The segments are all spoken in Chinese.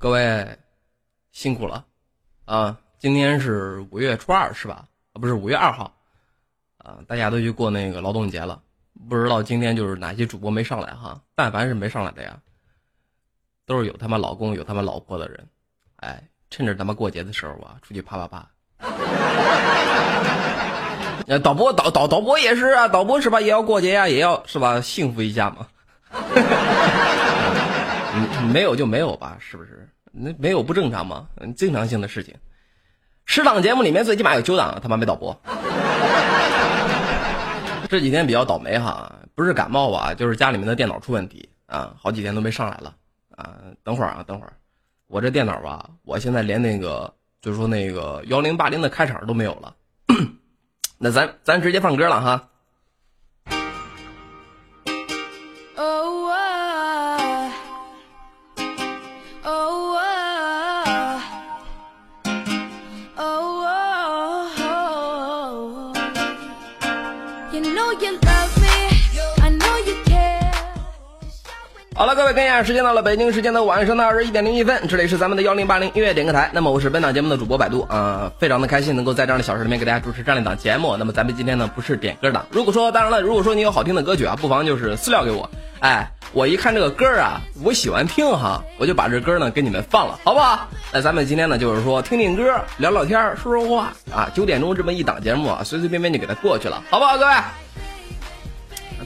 各位辛苦了啊！今天是五月初二，是吧？啊，不是五月二号啊！大家都去过那个劳动节了，不知道今天就是哪些主播没上来哈？但凡是没上来的呀，都是有他妈老公有他妈老婆的人，哎，趁着他妈过节的时候啊，出去啪啪啪。导播导导导播也是啊，导播是吧？也要过节呀，也要是吧？幸福一下嘛。没有就没有吧，是不是？那没有不正常吗？正常性的事情。十档节目里面最起码有九档他妈没导播。这几天比较倒霉哈，不是感冒吧，就是家里面的电脑出问题啊，好几天都没上来了啊。等会儿啊，等会儿，我这电脑吧，我现在连那个就是说那个幺零八零的开场都没有了。那咱咱直接放歌了哈。好了，各位，看一下时间到了，北京时间的晚上的二十一点零一分，这里是咱们的幺零八零音乐点歌台。那么我是本档节目的主播百度啊，非常的开心能够在这样的小时里面给大家主持这样一档节目。那么咱们今天呢不是点歌档，如果说当然了，如果说你有好听的歌曲啊，不妨就是私聊给我。哎，我一看这个歌啊，我喜欢听哈，我就把这歌呢给你们放了，好不好？那咱们今天呢就是说听听歌，聊聊天，说说话啊。九点钟这么一档节目啊，随随便便就给它过去了，好不好，各位？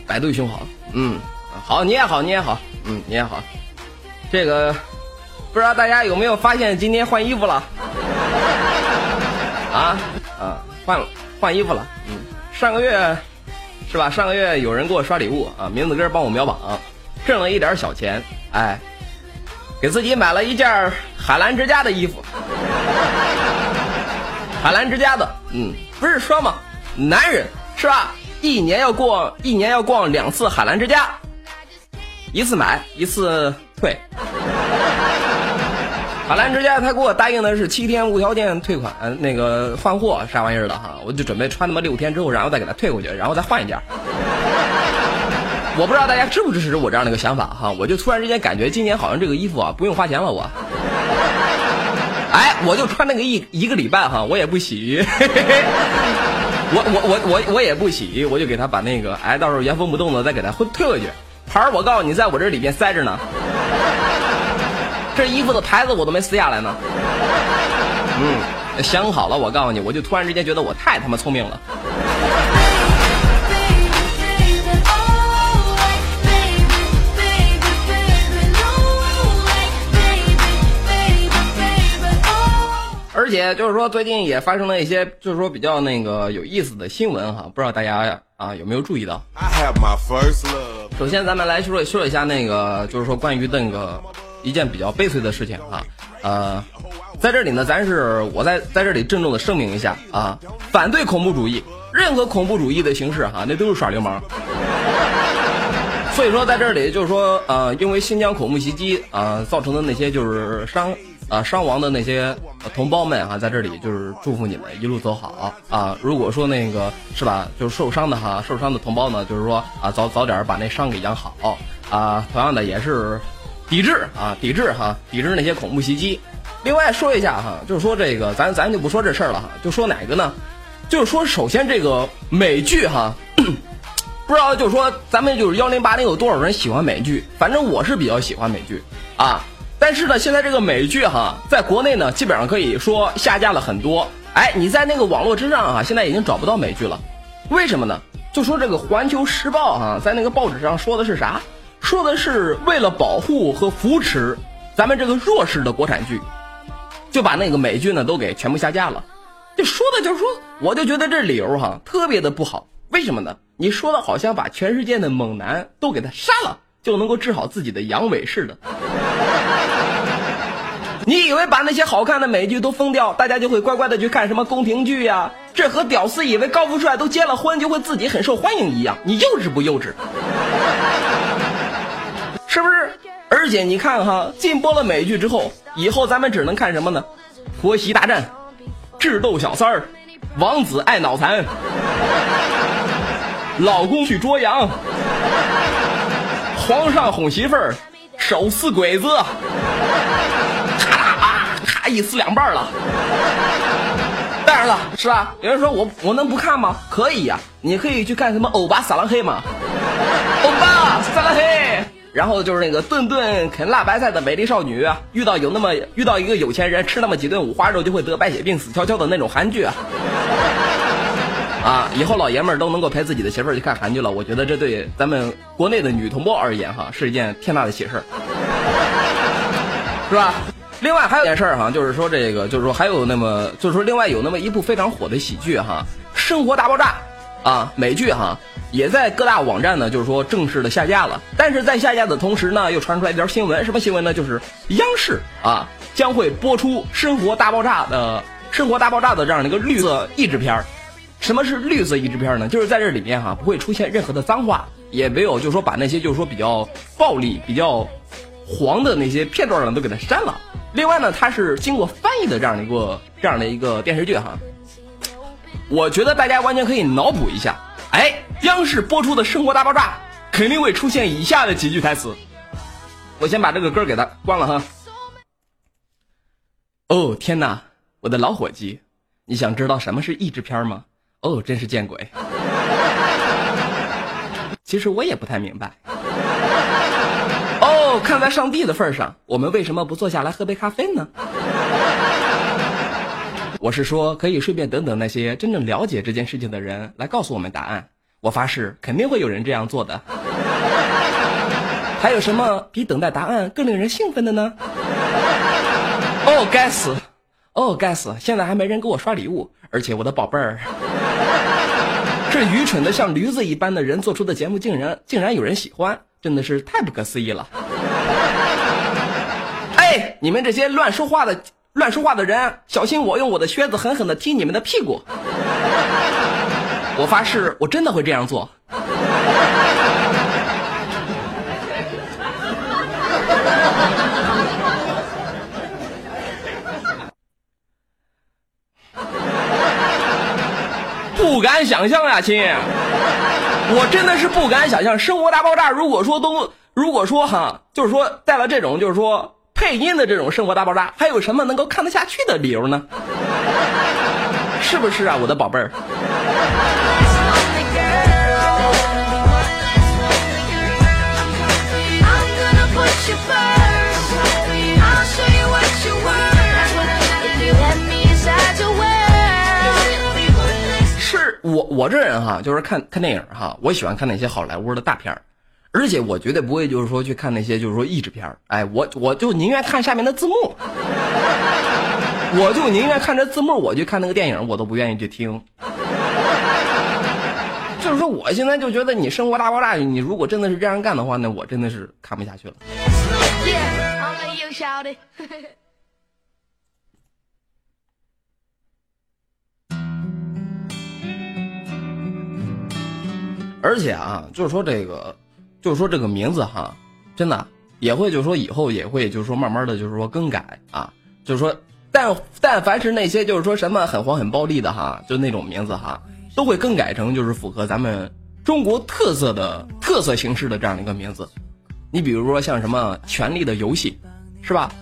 百度兄好，嗯，好，你也好，你也好，嗯，你也好。这个不知道大家有没有发现今天换衣服了？啊啊，换了换衣服了。嗯，上个月是吧？上个月有人给我刷礼物啊，名字哥帮我秒榜，挣了一点小钱，哎，给自己买了一件海澜之家的衣服。海澜之家的，嗯，不是说嘛，男人是吧？一年要逛一年要逛两次海澜之家，一次买一次。退，海澜之家他给我答应的是七天无条件退款，那个换货啥玩意儿的哈，我就准备穿他妈六天之后，然后再给他退回去，然后再换一件。我不知道大家支不支持我这样的一个想法哈，我就突然之间感觉今年好像这个衣服啊不用花钱了我。哎，我就穿那个一一个礼拜哈，我也不洗，我我我我我也不洗，我就给他把那个哎，到时候原封不动的再给他退回去。牌儿我告诉你，在我这里边塞着呢。这衣服的牌子我都没撕下来呢。嗯，想好了，我告诉你，我就突然之间觉得我太他妈聪明了。且就是说，最近也发生了一些，就是说比较那个有意思的新闻哈，不知道大家啊有没有注意到？首先，咱们来说说一下那个，就是说关于那个一件比较悲催的事情啊。呃，在这里呢，咱是我在在这里郑重的声明一下啊，反对恐怖主义，任何恐怖主义的形式哈，那都是耍流氓。所以说，在这里就是说，呃，因为新疆恐怖袭击啊造成的那些就是伤。啊，伤亡的那些同胞们哈，在这里就是祝福你们一路走好啊！如果说那个是吧，就是受伤的哈，受伤的同胞呢，就是说啊，早早点把那伤给养好啊。同样的也是抵制啊，抵制哈，抵制那些恐怖袭击。另外说一下哈，就是说这个咱咱就不说这事儿了哈，就说哪个呢？就是说首先这个美剧哈，不知道就是说咱们就是幺零八零有多少人喜欢美剧？反正我是比较喜欢美剧啊。但是呢，现在这个美剧哈，在国内呢，基本上可以说下架了很多。哎，你在那个网络之上啊，现在已经找不到美剧了。为什么呢？就说这个《环球时报》哈，在那个报纸上说的是啥？说的是为了保护和扶持咱们这个弱势的国产剧，就把那个美剧呢都给全部下架了。就说的就是说，我就觉得这理由哈特别的不好。为什么呢？你说的好像把全世界的猛男都给他杀了，就能够治好自己的阳痿似的。你以为把那些好看的美剧都封掉，大家就会乖乖的去看什么宫廷剧呀？这和屌丝以为高富帅都结了婚就会自己很受欢迎一样，你幼稚不幼稚？是不是？而且你看哈，禁播了美剧之后，以后咱们只能看什么呢？婆媳大战、智斗小三儿、王子爱脑残、老公去捉羊、皇上哄媳妇儿、手撕鬼子。一撕两半了。当然了，是吧？有人说我我能不看吗？可以呀，你可以去看什么欧巴撒浪嘿嘛，欧巴撒浪嘿。然后就是那个顿顿啃辣白菜的美丽少女，遇到有那么遇到一个有钱人吃那么几顿五花肉就会得白血病死翘翘的那种韩剧啊。啊，以后老爷们儿都能够陪自己的媳妇儿去看韩剧了，我觉得这对咱们国内的女同胞而言哈是一件天大的喜事儿，是吧？另外还有一件事儿哈，就是说这个，就是说还有那么，就是说另外有那么一部非常火的喜剧哈，《生活大爆炸》啊，美剧哈，也在各大网站呢，就是说正式的下架了。但是在下架的同时呢，又传出来一条新闻，什么新闻呢？就是央视啊将会播出《生活大爆炸》的《生活大爆炸》的这样的一个绿色译制片儿。什么是绿色译制片呢？就是在这里面哈不会出现任何的脏话，也没有就是说把那些就是说比较暴力、比较黄的那些片段呢都给它删了。另外呢，它是经过翻译的这样的一个这样的一个电视剧哈。我觉得大家完全可以脑补一下，哎，央视播出的《生活大爆炸》肯定会出现以下的几句台词。我先把这个歌给它关了哈。哦天哪，我的老伙计，你想知道什么是译制片吗？哦，真是见鬼！其实我也不太明白。哦，看在上帝的份上，我们为什么不坐下来喝杯咖啡呢？我是说，可以顺便等等那些真正了解这件事情的人来告诉我们答案。我发誓，肯定会有人这样做的。还有什么比等待答案更令人兴奋的呢？哦，该死！哦，该死！现在还没人给我刷礼物，而且我的宝贝儿。这愚蠢的像驴子一般的人做出的节目，竟然竟然有人喜欢，真的是太不可思议了！哎，你们这些乱说话的乱说话的人，小心我用我的靴子狠狠的踢你们的屁股！我发誓，我真的会这样做。不敢想象呀，亲！我真的是不敢想象，《生活大爆炸》如果说都，如果说哈，就是说带了这种，就是说配音的这种《生活大爆炸》，还有什么能够看得下去的理由呢？是不是啊，我的宝贝儿？我我这人哈，就是看看电影哈，我喜欢看那些好莱坞的大片，而且我绝对不会就是说去看那些就是说译制片，哎，我我就宁愿看下面的字幕，我就宁愿看着字幕，我去看那个电影，我都不愿意去听。就是说，我现在就觉得你《生活大爆炸》，你如果真的是这样干的话，那我真的是看不下去了。Yeah, 而且啊，就是说这个，就是说这个名字哈，真的也会就是说以后也会就是说慢慢的就是说更改啊，就是说但但凡是那些就是说什么很黄很暴力的哈，就那种名字哈，都会更改成就是符合咱们中国特色的特色形式的这样的一个名字。你比如说像什么《权力的游戏》，是吧？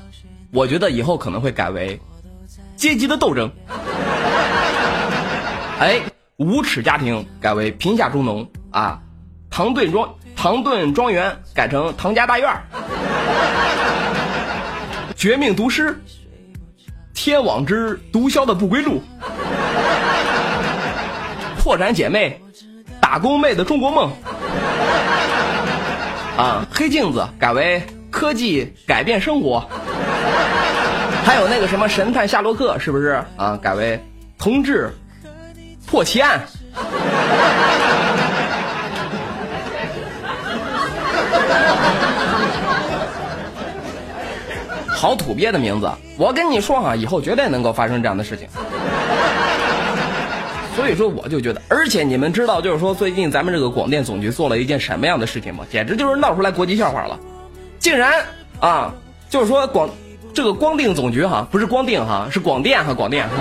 我觉得以后可能会改为阶级的斗争。哎。无耻家庭改为贫下中农啊，唐顿庄唐顿庄园改成唐家大院，绝命毒师，天网之毒枭的不归路，破产姐妹，打工妹的中国梦，啊，黑镜子改为科技改变生活，还有那个什么神探夏洛克是不是啊？改为同志。破奇案，好土鳖的名字！我跟你说哈，以后绝对能够发生这样的事情。所以说，我就觉得，而且你们知道，就是说最近咱们这个广电总局做了一件什么样的事情吗？简直就是闹出来国际笑话了！竟然啊，就是说广这个光电总局哈，不是光电哈，是广电哈，广电哈。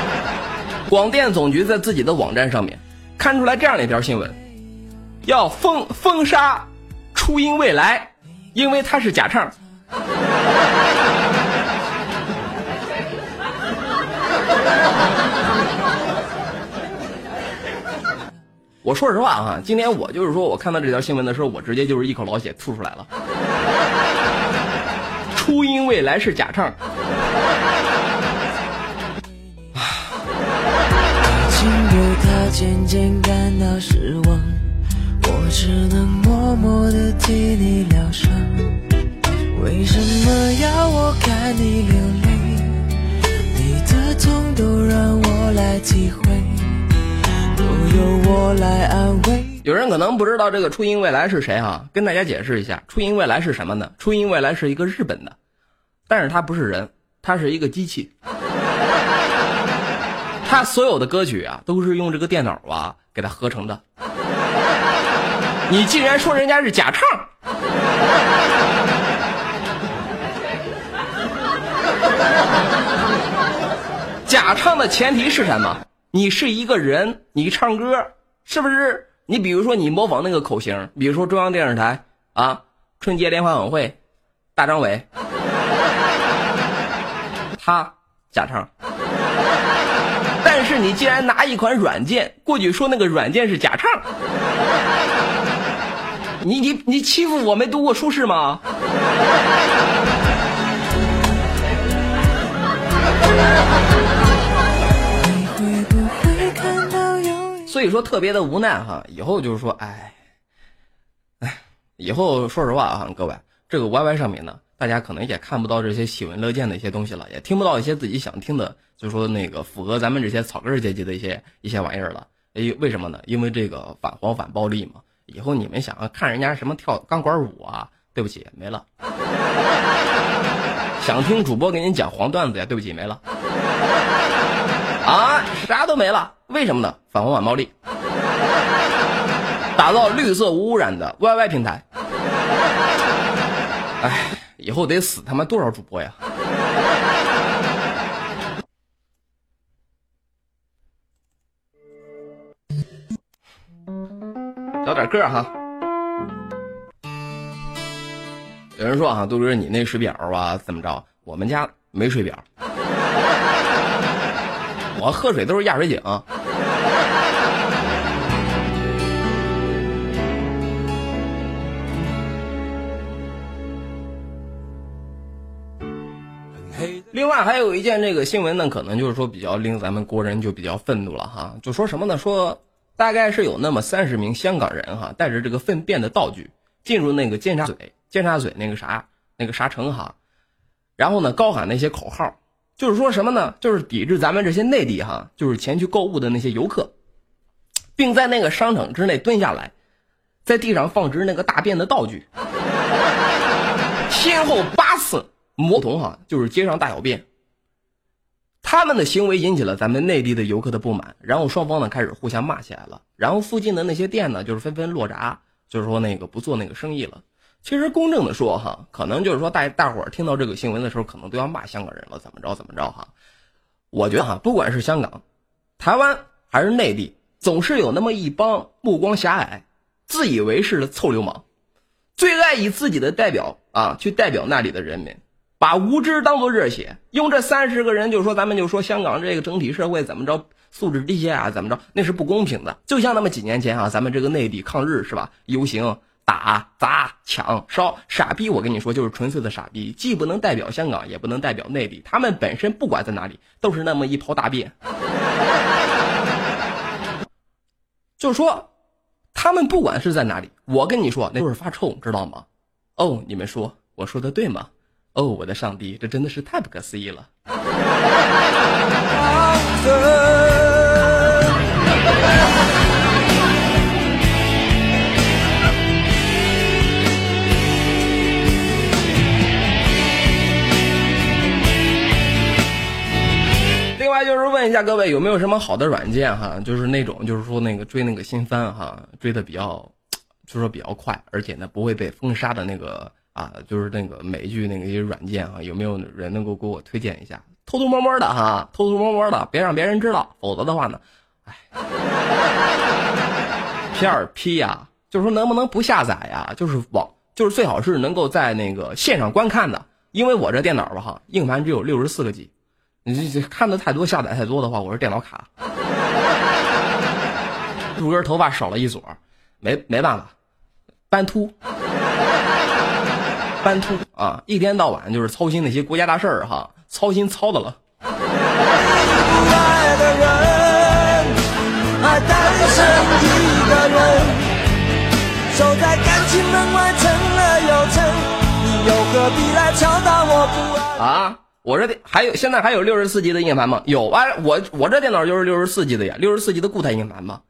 广电总局在自己的网站上面看出来这样的一条新闻，要封封杀初音未来，因为他是假唱。我说实话哈，今天我就是说我看到这条新闻的时候，我直接就是一口老血吐出来了。初音未来是假唱。渐渐感到失望，我只能默默的替你疗伤。为什么要我看你流泪？你的痛都让我来体会，有人可能不知道这个初音未来是谁哈，跟大家解释一下，初音未来是什么呢？初音未来是一个日本的，但是它不是人，它是一个机器。他所有的歌曲啊，都是用这个电脑啊给他合成的。你竟然说人家是假唱？假唱的前提是什么？你是一个人，你唱歌是不是？你比如说你模仿那个口型，比如说中央电视台啊，春节联欢晚会，大张伟，他假唱。但是你既然拿一款软件过去说那个软件是假唱，你你你欺负我没读过书是吗？所以说特别的无奈哈，以后就是说，哎，哎，以后说实话啊，各位，这个 YY 上面呢。大家可能也看不到这些喜闻乐见的一些东西了，也听不到一些自己想听的，就说那个符合咱们这些草根阶级的一些一些玩意儿了。哎，为什么呢？因为这个反黄反暴力嘛。以后你们想要看人家什么跳钢管舞啊？对不起，没了。想听主播给您讲黄段子呀？对不起，没了。啊，啥都没了。为什么呢？反黄反暴力，打造绿色无污染的 YY 平台。哎。以后得死他妈多少主播呀！找点歌哈。有人说啊，杜哥你那水表啊怎么着？我们家没水表，我喝水都是压水井。另外还有一件这个新闻呢，可能就是说比较令咱们国人就比较愤怒了哈，就说什么呢？说大概是有那么三十名香港人哈，带着这个粪便的道具进入那个尖沙咀尖沙咀那个啥那个啥城哈，然后呢高喊那些口号，就是说什么呢？就是抵制咱们这些内地哈，就是前去购物的那些游客，并在那个商场之内蹲下来，在地上放置那个大便的道具，先后八次。魔童哈，就是街上大小便。他们的行为引起了咱们内地的游客的不满，然后双方呢开始互相骂起来了。然后附近的那些店呢，就是纷纷落闸，就是说那个不做那个生意了。其实公正的说哈，可能就是说大大伙儿听到这个新闻的时候，可能都要骂香港人了，怎么着怎么着哈。我觉得哈，不管是香港、台湾还是内地，总是有那么一帮目光狭隘、自以为是的臭流氓，最爱以自己的代表啊去代表那里的人民。把无知当做热血，用这三十个人就说咱们就说香港这个整体社会怎么着素质低下啊？怎么着？那是不公平的。就像那么几年前啊，咱们这个内地抗日是吧？游行、打、砸、抢、烧，傻逼！我跟你说，就是纯粹的傻逼，既不能代表香港，也不能代表内地。他们本身不管在哪里，都是那么一泡大便。就是说，他们不管是在哪里，我跟你说，那就是发臭，知道吗？哦，你们说我说的对吗？哦，我的上帝，这真的是太不可思议了！就是问一下各位，有没有什么好的软件哈？就是那种，就是说那个追那个新番哈，追的比较，就是说比较快，而且呢不会被封杀的那个。啊，就是那个美剧那个一些软件啊，有没有人能够给我推荐一下？偷偷摸摸的哈，偷偷摸摸的，别让别人知道，否则的话呢，哎，片 P 呀，就是说能不能不下载呀？就是网，就是最好是能够在那个线上观看的，因为我这电脑吧哈，硬盘只有六十四个 G，你这这看的太多，下载太多的话，我是电脑卡。入根头发少了一撮，没没办法，斑秃，斑秃啊！一天到晚就是操心那些国家大事儿哈，操心操的了。啊！我这还有现在还有六十四 G 的硬盘吗？有啊，我我这电脑就是六十四 G 的呀，六十四 G 的固态硬盘嘛。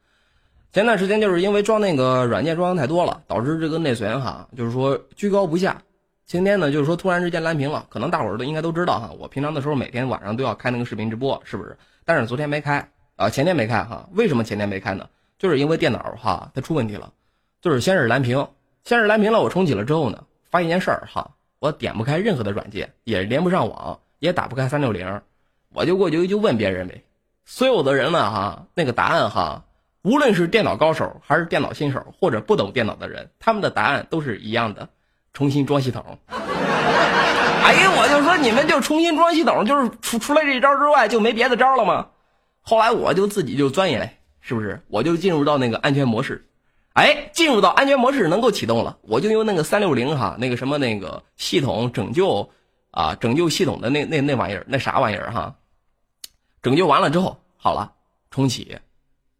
前段时间就是因为装那个软件装的太多了，导致这个内存哈，就是说居高不下。今天呢，就是说突然之间蓝屏了，可能大伙儿都应该都知道哈。我平常的时候每天晚上都要开那个视频直播，是不是？但是昨天没开啊，前天没开哈。为什么前天没开呢？就是因为电脑哈它出问题了，就是先是蓝屏，先是蓝屏了。我重启了之后呢，发现一件事儿哈，我点不开任何的软件，也连不上网，也打不开三六零，我就过去就问别人呗。所有的人呢哈，那个答案哈，无论是电脑高手还是电脑新手或者不懂电脑的人，他们的答案都是一样的。重新装系统，哎呀，我就说你们就重新装系统，就是除除了这招之外就没别的招了吗？后来我就自己就钻研，是不是？我就进入到那个安全模式，哎，进入到安全模式能够启动了，我就用那个三六零哈，那个什么那个系统拯救啊，拯救系统的那那那玩意儿，那啥玩意儿哈，拯救完了之后，好了，重启，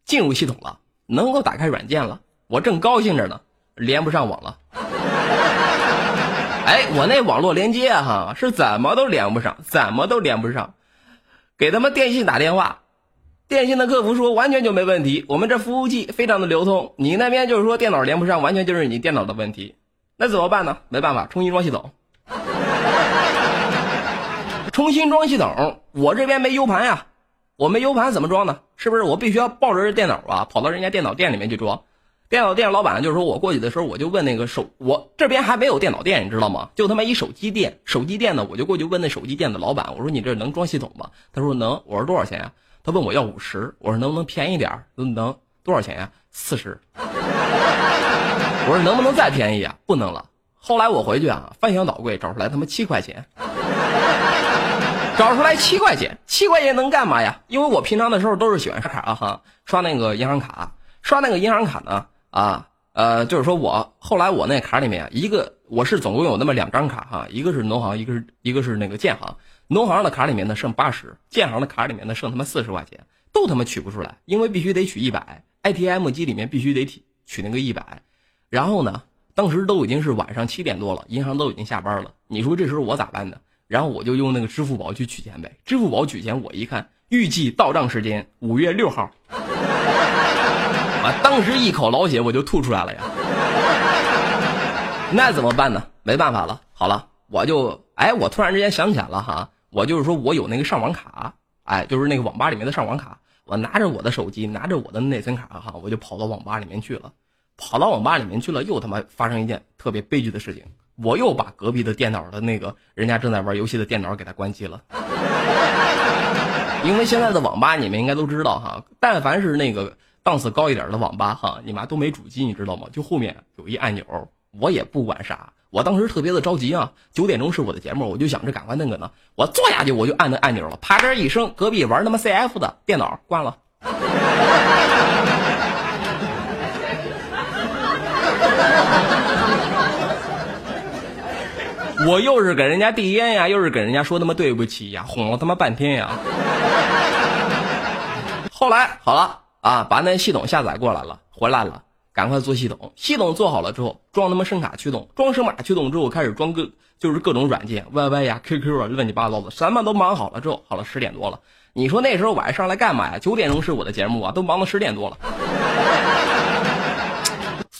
进入系统了，能够打开软件了，我正高兴着呢，连不上网了。哎，我那网络连接哈是怎么都连不上，怎么都连不上，给他们电信打电话，电信的客服说完全就没问题，我们这服务器非常的流通，你那边就是说电脑连不上，完全就是你电脑的问题，那怎么办呢？没办法，重新装系统，重新装系统，我这边没 U 盘呀，我没 U 盘怎么装呢？是不是我必须要抱着这电脑啊，跑到人家电脑店里面去装？电脑店老板就是说我过去的时候，我就问那个手，我这边还没有电脑店，你知道吗？就他妈一手机店，手机店呢，我就过去问那手机店的老板，我说你这能装系统吗？他说能。我说多少钱呀？他问我要五十。我说能不能便宜点？能。多少钱呀？四十。我说能不能再便宜啊？不能了。后来我回去啊，翻箱倒柜找出来他妈七块钱，找出来七块钱，七块钱能干嘛呀？因为我平常的时候都是喜欢刷卡啊哈，刷那个银行卡，刷那个银行卡呢。啊，呃，就是说我后来我那卡里面一个我是总共有那么两张卡哈，一个是农行，一个是一个是那个建行。农行的卡里面呢剩八十，建行的卡里面呢剩他妈四十块钱，都他妈取不出来，因为必须得取一百，ATM 机里面必须得取取那个一百。然后呢，当时都已经是晚上七点多了，银行都已经下班了。你说这时候我咋办呢？然后我就用那个支付宝去取钱呗。支付宝取钱，我一看预计到账时间五月六号。我当时一口老血我就吐出来了呀，那怎么办呢？没办法了。好了，我就哎，我突然之间想起来了哈，我就是说我有那个上网卡，哎，就是那个网吧里面的上网卡，我拿着我的手机，拿着我的内存卡哈，我就跑到网吧里面去了。跑到网吧里面去了，又他妈发生一件特别悲剧的事情，我又把隔壁的电脑的那个人家正在玩游戏的电脑给他关机了。因为现在的网吧你们应该都知道哈，但凡是那个。档次高一点的网吧哈，你妈都没主机，你知道吗？就后面有一按钮，我也不管啥，我当时特别的着急啊。九点钟是我的节目，我就想着赶快那个呢，我坐下去我就按那按钮了，啪这一声，隔壁玩他妈 CF 的电脑关了。我又是给人家递烟呀，又是给人家说他妈对不起呀，哄了他妈半天呀。后来好了。啊，把那系统下载过来了，回来了，赶快做系统。系统做好了之后，装他妈声卡驱动，装声卡驱动之后，开始装各就是各种软件，YY 呀、QQ 啊，乱七八糟的，什么都忙好了之后，好了，十点多了。你说那时候晚上上来干嘛呀？九点钟是我的节目啊，都忙到十点多了。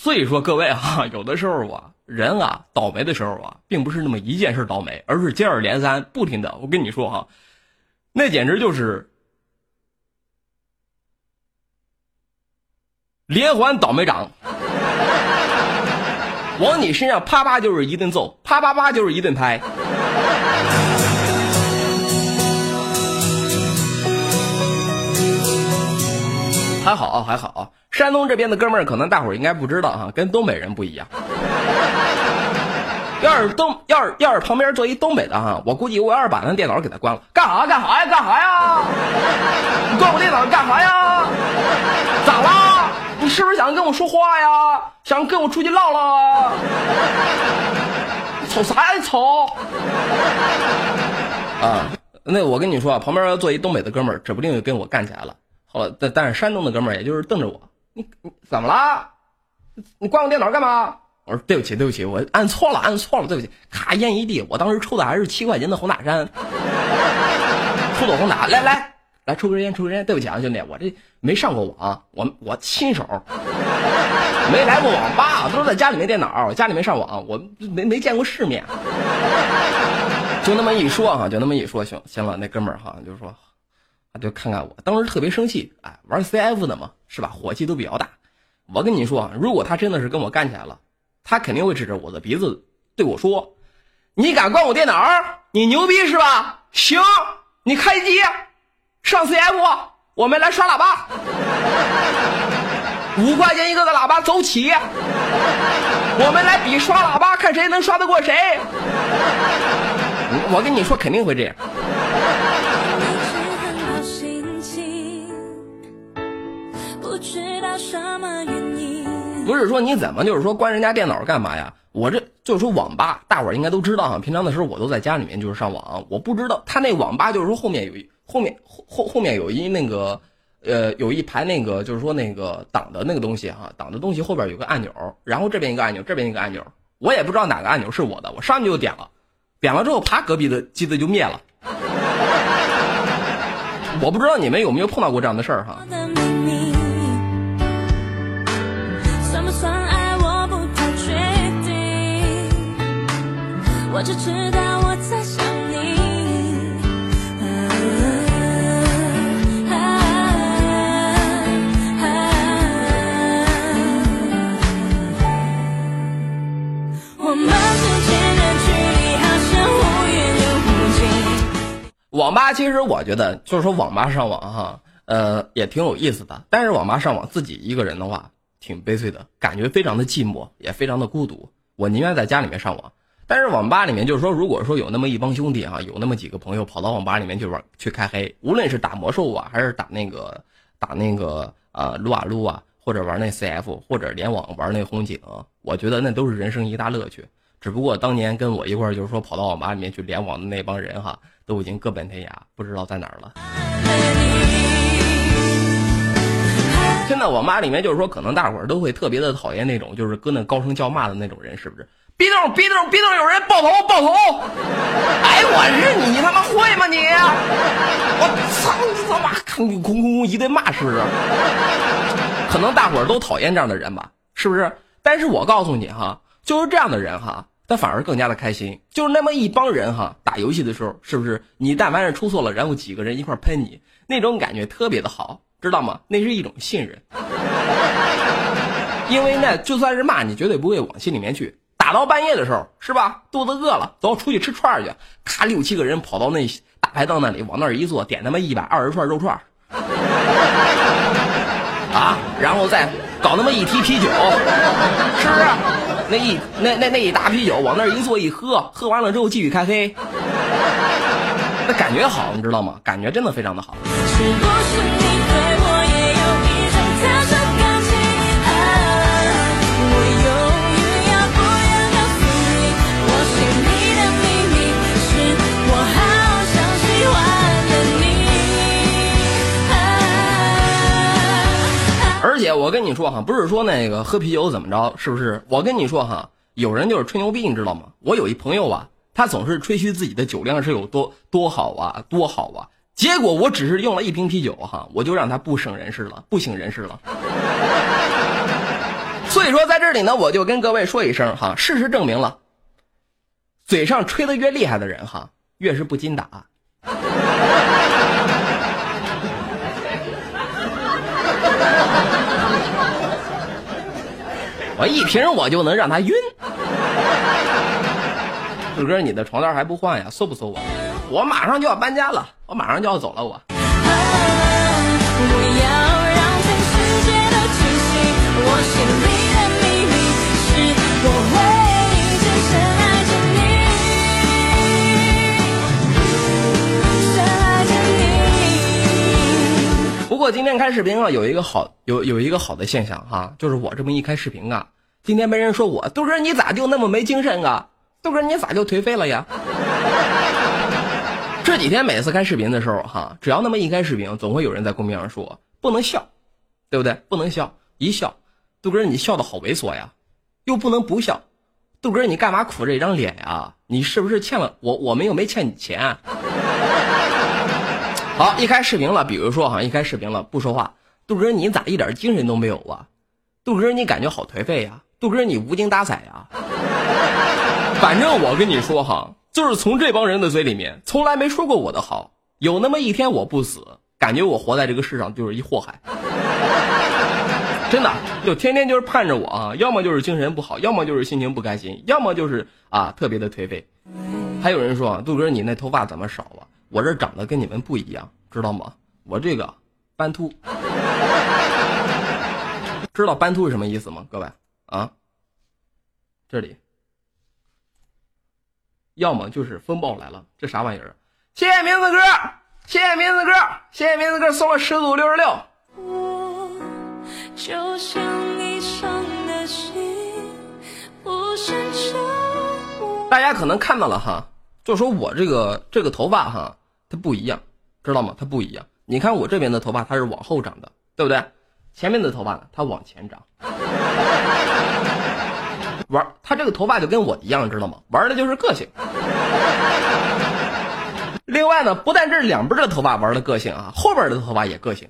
所以说各位啊，有的时候啊，人啊倒霉的时候啊，并不是那么一件事倒霉，而是接二连三，不停的。我跟你说哈，那简直就是。连环倒霉掌，往你身上啪啪就是一顿揍，啪啪啪就是一顿拍。还好啊还好啊，山东这边的哥们儿可能大伙儿应该不知道哈，跟东北人不一样。要是东要是要是旁边坐一东北的哈，我估计我要是把那电脑给他关了，干啥干啥呀干啥呀？你关我电脑干啥呀？咋啦？你是不是想跟我说话呀？想跟我出去唠唠啊？瞅啥呀？瞅！啊，那我跟你说啊，旁边坐一东北的哥们儿，指不定就跟我干起来了。好，但但是山东的哥们儿，也就是瞪着我，你你怎么了？你关我电脑干嘛？我说对不起，对不起，我按错了，按错了，对不起。咔，烟一地，我当时抽的还是七块钱的红塔山，抽的红塔，来来来，抽根烟，抽根烟。对不起啊，兄弟，我这没上过网，我我亲手，没来过网吧，都是在家里没电脑，家里没上网，我没没见过世面。就那么一说哈，就那么一说，行行了，那哥们儿哈，就说，就看看我，当时特别生气，哎，玩 CF 的嘛，是吧？火气都比较大。我跟你说，如果他真的是跟我干起来了，他肯定会指着我的鼻子对我说：“你敢关我电脑？你牛逼是吧？行，你开机上 CF，我们来刷喇叭，五块钱一个的喇叭走起，我们来比刷喇叭，看谁能刷得过谁。”我跟你说，肯定会这样。不是说你怎么就是说关人家电脑干嘛呀？我这就是说网吧，大伙儿应该都知道哈。平常的时候我都在家里面就是上网，我不知道他那网吧就是说后面有一后面后后后面有一那个呃有一排那个就是说那个挡的那个东西哈，挡的东西后边有个按钮，然后这边一个按钮，这边一个按钮，我也不知道哪个按钮是我的，我上去就点了，点了之后啪隔壁的机子就灭了。我不知道你们有没有碰到过这样的事儿哈。我只知道我在想你。网吧其实我觉得，就是说网吧上网哈，呃，也挺有意思的。但是网吧上网自己一个人的话，挺悲催的，感觉非常的寂寞，也非常的孤独。我宁愿在家里面上网。但是网吧里面就是说，如果说有那么一帮兄弟啊，有那么几个朋友跑到网吧里面去玩去开黑，无论是打魔兽啊，还是打那个打那个啊撸啊撸啊，或者玩那 CF，或者联网玩那红警，我觉得那都是人生一大乐趣。只不过当年跟我一块儿就是说跑到网吧里面去联网的那帮人哈，都已经各奔天涯，不知道在哪儿了。现在网吧里面就是说，可能大伙儿都会特别的讨厌那种就是搁那高声叫骂的那种人，是不是？别动！别动！别动！有人爆头！爆头！哎，我日你！他妈会吗你？我操你他妈！空空空一顿骂是不是？可能大伙儿都讨厌这样的人吧，是不是？但是我告诉你哈，就是这样的人哈，他反而更加的开心。就是那么一帮人哈，打游戏的时候，是不是？你但凡是出错了，然后几个人一块喷你，那种感觉特别的好，知道吗？那是一种信任。因为呢，就算是骂你，绝对不会往心里面去。打到半夜的时候，是吧？肚子饿了，走出去吃串去。咔，六七个人跑到那大排档那里，往那儿一坐，点他妈一百二十串肉串啊，然后再搞那么一提啤酒，是不是？那一那那那一大啤酒往那儿一坐一喝，喝完了之后继续开黑，那感觉好，你知道吗？感觉真的非常的好。而且我跟你说哈，不是说那个喝啤酒怎么着，是不是？我跟你说哈，有人就是吹牛逼，你知道吗？我有一朋友啊，他总是吹嘘自己的酒量是有多多好啊，多好啊。结果我只是用了一瓶啤酒哈，我就让他不省人事了，不省人事了。所以说在这里呢，我就跟各位说一声哈，事实证明了，嘴上吹的越厉害的人哈，越是不禁打。我一瓶我就能让他晕。志哥，你的床单还不换呀？搜不搜我？我马上就要搬家了，我马上就要走了。我。不过过今天开视频啊，有一个好有有一个好的现象哈，就是我这么一开视频啊，今天没人说我豆哥你咋就那么没精神啊？豆哥你咋就颓废了呀？这几天每次开视频的时候哈，只要那么一开视频，总会有人在公屏上说不能笑，对不对？不能笑，一笑，豆哥你笑的好猥琐呀，又不能不笑，豆哥你干嘛苦着一张脸呀？你是不是欠了我？我们又没欠你钱。好，一开视频了，比如说哈，一开视频了不说话，杜哥你咋一点精神都没有啊？杜哥你感觉好颓废呀？杜哥你无精打采呀？反正我跟你说哈，就是从这帮人的嘴里面，从来没说过我的好。有那么一天我不死，感觉我活在这个世上就是一祸害。真的，就天天就是盼着我啊，要么就是精神不好，要么就是心情不开心，要么就是啊特别的颓废。还有人说杜哥你那头发怎么少啊？我这长得跟你们不一样，知道吗？我这个斑秃，知道斑秃是什么意思吗？各位啊，这里，要么就是风暴来了，这啥玩意儿？谢谢名字哥，谢谢名字哥，谢谢名字哥送了十组六十六。大家可能看到了哈。就说我这个这个头发哈，它不一样，知道吗？它不一样。你看我这边的头发，它是往后长的，对不对？前面的头发呢，它往前长。玩，他这个头发就跟我一样，知道吗？玩的就是个性。另外呢，不但这两边的头发玩的个性啊，后边的头发也个性。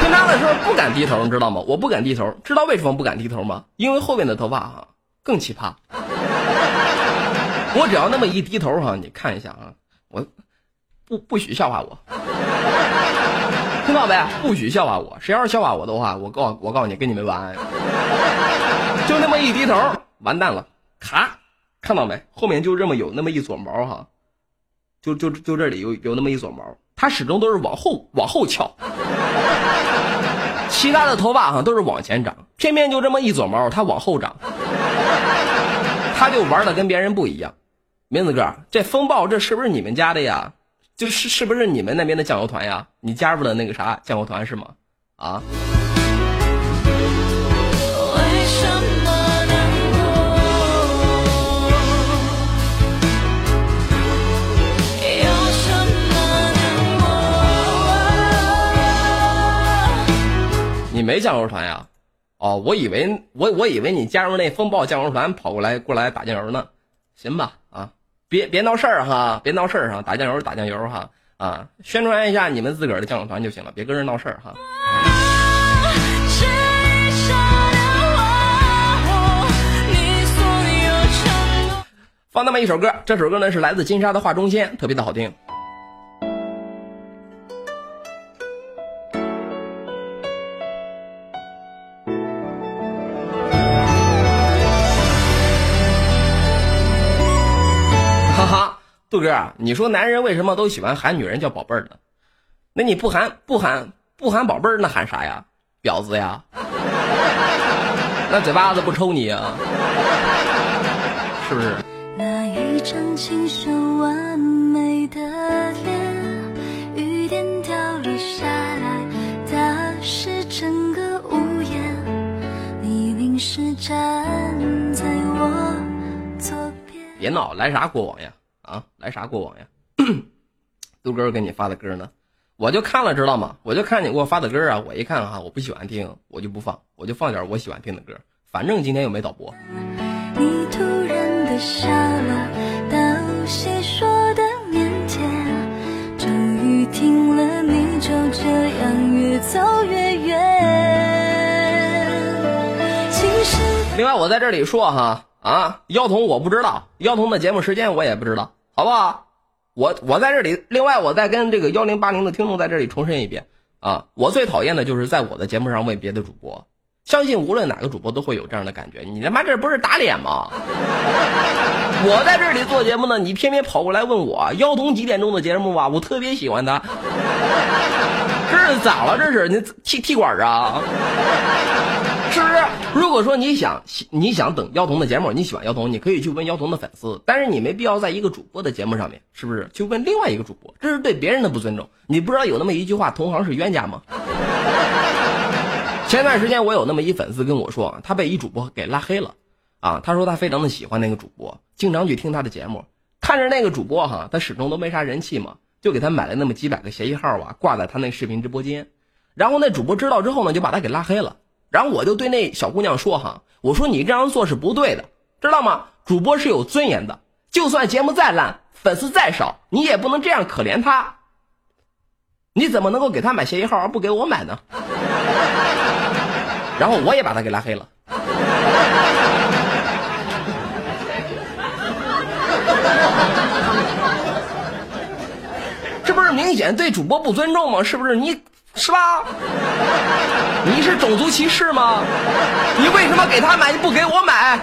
平常的时候不敢低头，你知道吗？我不敢低头，知道为什么不敢低头吗？因为后面的头发哈更奇葩。我只要那么一低头哈，你看一下啊，我不不许笑话我，听到没？不许笑话我，谁要是笑话我的话，我告我告诉你，跟你们完。就那么一低头，完蛋了，咔，看到没？后面就这么有那么一撮毛哈，就就就这里有有那么一撮毛，它始终都是往后往后翘，其他的头发哈都是往前长，偏偏就这么一撮毛，它往后长。他就玩的跟别人不一样，明子哥，这风暴这是不是你们家的呀？就是是不是你们那边的酱油团呀？你加入了那个啥酱油团是吗？啊？你没酱油团呀？哦，我以为我我以为你加入那风暴酱油团跑过来过来打酱油呢，行吧啊，别别闹事儿哈，别闹事儿哈，打酱油打酱油哈啊，宣传一下你们自个儿的酱油团就行了，别跟人闹事儿哈。放那么一首歌，这首歌呢是来自金沙的画中仙，特别的好听。杜哥，你说男人为什么都喜欢喊女人叫宝贝儿呢？那你不喊不喊不喊宝贝儿，那喊啥呀？婊子呀？那嘴巴子不抽你呀？是不是？那一张清秀完美的脸，雨点掉落下来，打湿整个屋檐。你临时站在我左边别闹，来啥国王呀？啊，来啥过往呀？杜哥给你发的歌呢，我就看了，知道吗？我就看你给我发的歌啊，我一看哈，我不喜欢听，我就不放，我就放点我喜欢听的歌。反正今天又没导播。你突然的傻了，到谁说的腼腆？终于停了，你就这样越走越远。其实另外，我在这里说哈啊，妖童我不知道，妖童的节目时间我也不知道。好不好？我我在这里，另外我再跟这个幺零八零的听众在这里重申一遍啊！我最讨厌的就是在我的节目上问别的主播，相信无论哪个主播都会有这样的感觉。你他妈这不是打脸吗？我在这里做节目呢，你偏偏跑过来问我妖童几点钟的节目啊？我特别喜欢他，这是咋了？这是你踢踢馆啊？如果说你想你想等妖童的节目，你喜欢妖童，你可以去问妖童的粉丝，但是你没必要在一个主播的节目上面，是不是？去问另外一个主播，这是对别人的不尊重。你不知道有那么一句话，同行是冤家吗？前段时间我有那么一粉丝跟我说，他被一主播给拉黑了，啊，他说他非常的喜欢那个主播，经常去听他的节目，看着那个主播哈，他始终都没啥人气嘛，就给他买了那么几百个协议号啊，挂在他那视频直播间，然后那主播知道之后呢，就把他给拉黑了。然后我就对那小姑娘说：“哈，我说你这样做是不对的，知道吗？主播是有尊严的，就算节目再烂，粉丝再少，你也不能这样可怜他。你怎么能够给他买协议号而不给我买呢？” 然后我也把他给拉黑了。这不是明显对主播不尊重吗？是不是你？是吧？你是种族歧视吗？你为什么给他买，你不给我买？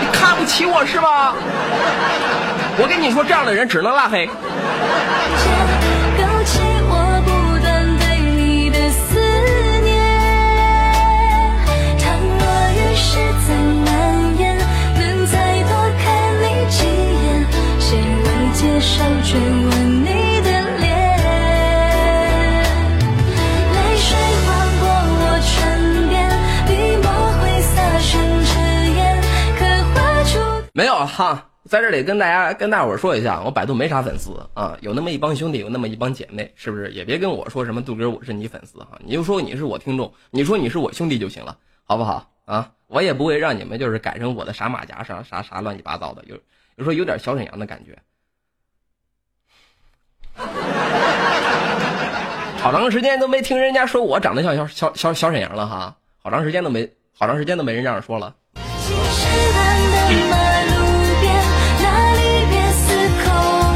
你看不起我是吗？我跟你说，这样的人只能拉黑。没有哈，在这里跟大家跟大伙说一下，我百度没啥粉丝啊，有那么一帮兄弟，有那么一帮姐妹，是不是？也别跟我说什么杜哥我是你粉丝哈，你就说你是我听众，你说你是我兄弟就行了，好不好啊？我也不会让你们就是改成我的啥马甲啥啥啥乱七八糟的，有有时候有点小沈阳的感觉。好长时间都没听人家说我长得像小小小小沈阳了哈，好长时间都没好长时间都没人这样说了。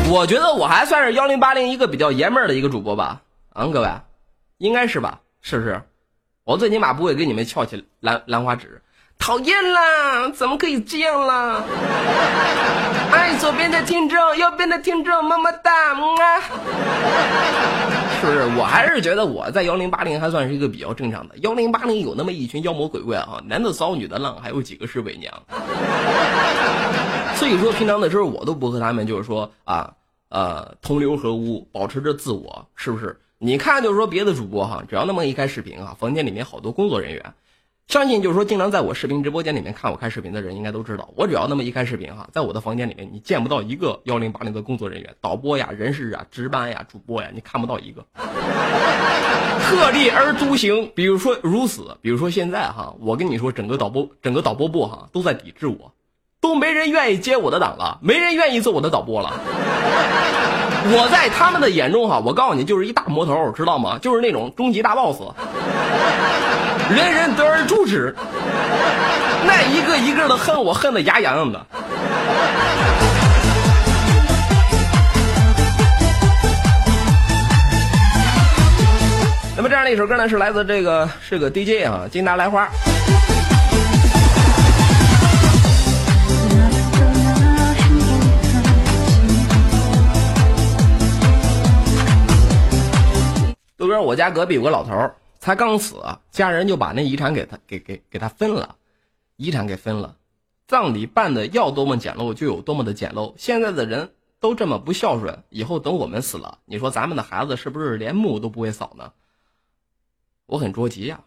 我觉得我还算是幺零八零一个比较爷们儿的一个主播吧，啊，各位，应该是吧？是不是？我最起码不会给你们翘起兰兰花指。讨厌啦！怎么可以这样啦？爱左边的听众，右边的听众，么么哒，啊！是不是？我还是觉得我在幺零八零还算是一个比较正常的。幺零八零有那么一群妖魔鬼怪啊，男的骚，女的浪，还有几个是伪娘。所以说，平常的时候我都不和他们就是说啊，呃，同流合污，保持着自我，是不是？你看，就是说别的主播哈，只要那么一开视频哈，房间里面好多工作人员。相信就是说，经常在我视频直播间里面看我开视频的人，应该都知道，我只要那么一开视频哈，在我的房间里面，你见不到一个幺零八零的工作人员、导播呀、人事啊、值班呀、主播呀，你看不到一个。特立而独行，比如说如此，比如说现在哈，我跟你说，整个导播、整个导播部哈，都在抵制我，都没人愿意接我的档了，没人愿意做我的导播了。我在他们的眼中哈，我告诉你，就是一大魔头，知道吗？就是那种终极大 boss。人人得而诛之，那一个一个的恨我，恨得牙痒痒的。那么这样的一首歌呢，是来自这个是个 DJ 啊，金达莱花。豆哥，我家隔壁有个老头儿。他刚死，家人就把那遗产给他给给给他分了，遗产给分了，葬礼办的要多么简陋就有多么的简陋。现在的人都这么不孝顺，以后等我们死了，你说咱们的孩子是不是连墓都不会扫呢？我很着急呀，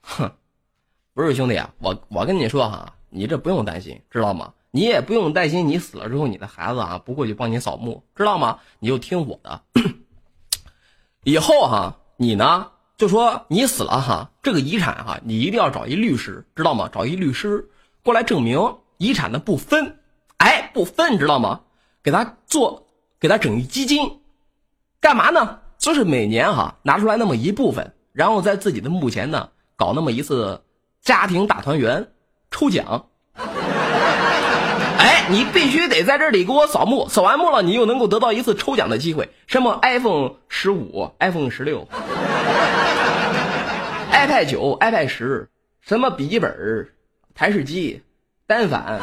哼，不是兄弟啊，我我跟你说哈，你这不用担心，知道吗？你也不用担心你死了之后你的孩子啊不过去帮你扫墓，知道吗？你就听我的，以后哈，你呢？就说你死了哈，这个遗产哈，你一定要找一律师，知道吗？找一律师过来证明遗产的不分，哎，不分，知道吗？给他做，给他整一基金，干嘛呢？就是每年哈拿出来那么一部分，然后在自己的墓前呢搞那么一次家庭大团圆抽奖。哎，你必须得在这里给我扫墓，扫完墓了，你又能够得到一次抽奖的机会，什么 iPhone 十五、iPhone 十六。iPad 九、iPad 十，什么笔记本、台式机、单反，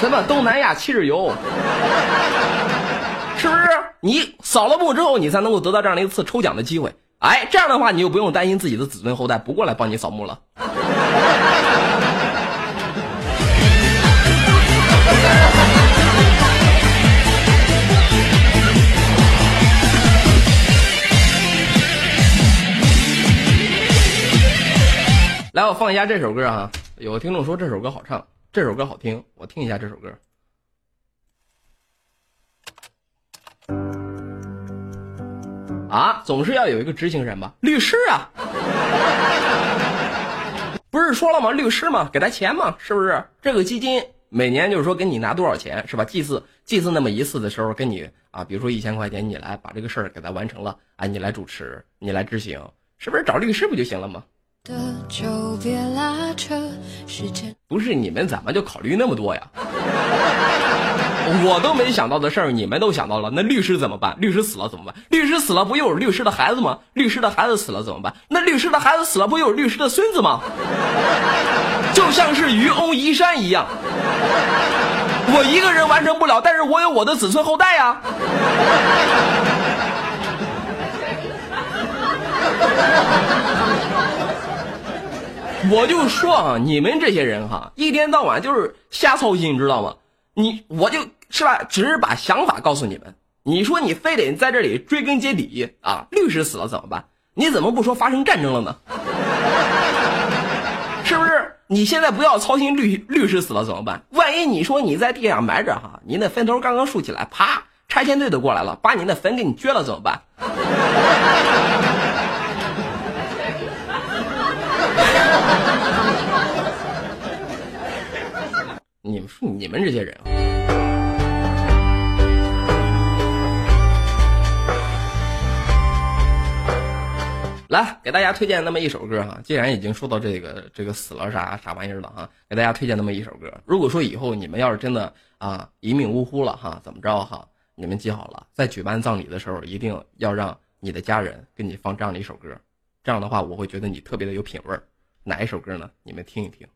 什么东南亚七日游，是不是？你扫了墓之后，你才能够得到这样的一次抽奖的机会。哎，这样的话你就不用担心自己的子孙后代不过来帮你扫墓了。来，我放一下这首歌哈。有听众说这首歌好唱，这首歌好听，我听一下这首歌。啊，总是要有一个执行人吧？律师啊，不是说了吗？律师嘛，给他钱嘛，是不是？这个基金每年就是说给你拿多少钱，是吧？祭祀祭祀那么一次的时候，给你啊，比如说一千块钱，你来把这个事儿给他完成了，啊，你来主持，你来执行，是不是找律师不就行了吗？的就别拉扯，时间不是你们怎么就考虑那么多呀？我都没想到的事儿，你们都想到了。那律师怎么办？律师死了怎么办？律师死了不又有律师的孩子吗？律师的孩子死了怎么办？那律师的孩子死了不又有律师的孙子吗？就像是渔翁移山一样，我一个人完成不了，但是我有我的子孙后代呀。我就说啊，你们这些人哈，一天到晚就是瞎操心，你知道吗？你我就是吧，只是把想法告诉你们。你说你非得在这里追根结底啊？律师死了怎么办？你怎么不说发生战争了呢？是不是？你现在不要操心律律师死了怎么办？万一你说你在地上埋着哈，你那坟头刚刚竖起来，啪，拆迁队都过来了，把你那坟给你撅了怎么办？你们说你们这些人，来给大家推荐那么一首歌哈。既然已经说到这个这个死了啥啥玩意儿了哈，给大家推荐那么一首歌。如果说以后你们要是真的啊一命呜呼了哈，怎么着哈？你们记好了，在举办葬礼的时候，一定要让你的家人给你放这样的一首歌。这样的话，我会觉得你特别的有品味儿。哪一首歌呢？你们听一听。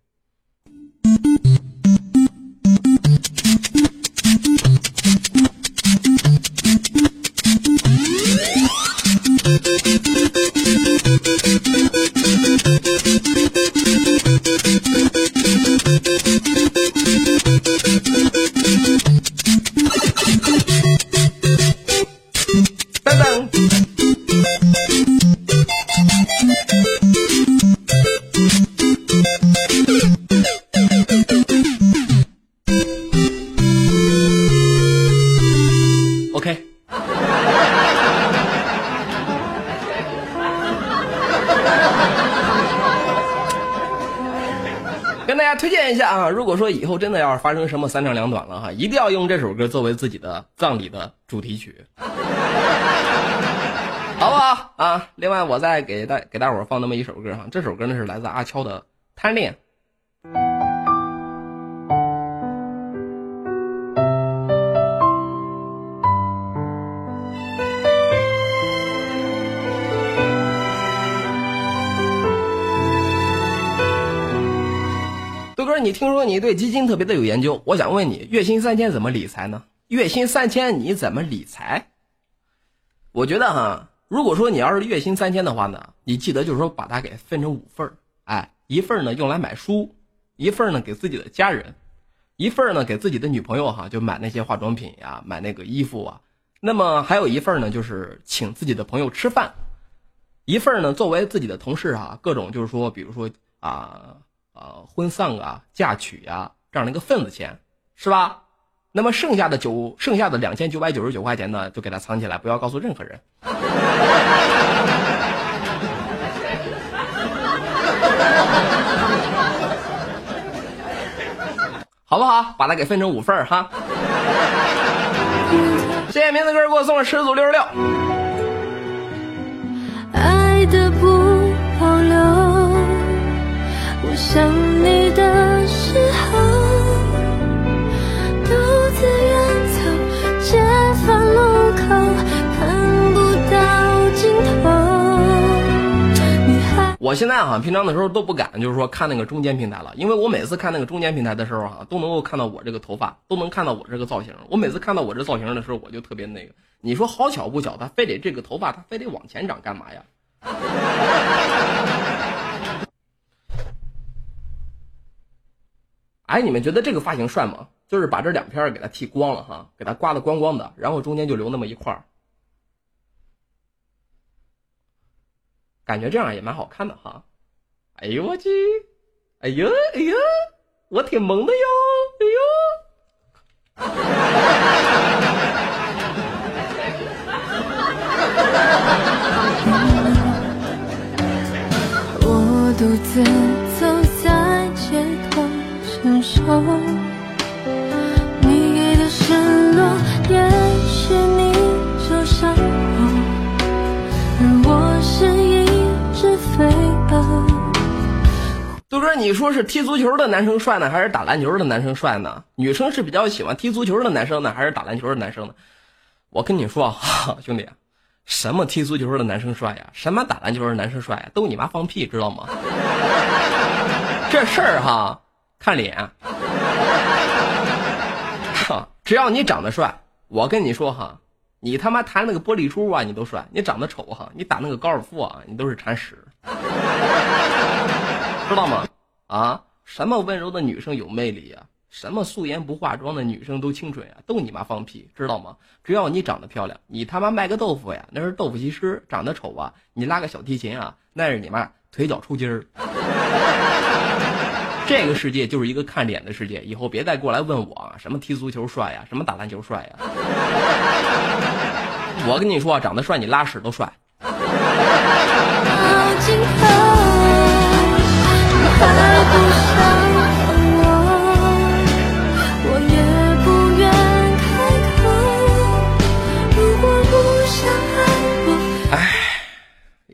后真的要是发生什么三长两短了哈，一定要用这首歌作为自己的葬礼的主题曲，好不好啊？另外，我再给大给大伙放那么一首歌哈，这首歌呢是来自阿悄的《贪恋》。你听说你对基金特别的有研究，我想问你，月薪三千怎么理财呢？月薪三千你怎么理财？我觉得哈，如果说你要是月薪三千的话呢，你记得就是说把它给分成五份儿，哎，一份呢用来买书，一份呢给自己的家人，一份呢给自己的女朋友哈，就买那些化妆品呀，买那个衣服啊，那么还有一份呢就是请自己的朋友吃饭，一份呢作为自己的同事啊，各种就是说，比如说啊。呃，婚丧啊，嫁娶呀，这样的一个份子钱，是吧？那么剩下的九，剩下的两千九百九十九块钱呢，就给他藏起来，不要告诉任何人，好不好？把它给分成五份儿哈。谢谢名字哥给我送了十组六十六。爱的不想你的时候，独自远走，街坊路口看不到尽头。我现在哈，平常的时候都不敢，就是说看那个中间平台了，因为我每次看那个中间平台的时候哈，都能够看到我这个头发，都能看到我这个造型。我每次看到我这造型的时候，我就特别那个。你说好巧不巧，他非得这个头发，他非得往前长干嘛呀？哎，你们觉得这个发型帅吗？就是把这两片给它剃光了哈，给它刮的光光的，然后中间就留那么一块儿，感觉这样也蛮好看的哈。哎呦我去，哎呦哎呦，我挺萌的哟，哎呦。我独自，候，你给的承受。杜哥，你说是踢足球的男生帅呢，还是打篮球的男生帅呢？女生是比较喜欢踢足球的男生呢，还是打篮球的男生呢？我跟你说，兄弟，什么踢足球的男生帅呀？什么打篮球的男生帅呀？都你妈放屁，知道吗？这事儿哈，看脸。哈，只要你长得帅，我跟你说哈，你他妈弹那个玻璃珠啊，你都帅；你长得丑哈，你打那个高尔夫啊，你都是铲屎。知道吗？啊，什么温柔的女生有魅力呀？什么素颜不化妆的女生都清纯呀？都你妈放屁，知道吗？只要你长得漂亮，你他妈卖个豆腐呀，那是豆腐西施；长得丑啊，你拉个小提琴啊，那是你妈腿脚抽筋儿。这个世界就是一个看脸的世界，以后别再过来问我啊，什么踢足球帅呀，什么打篮球帅呀。我跟你说，长得帅你拉屎都帅。哎，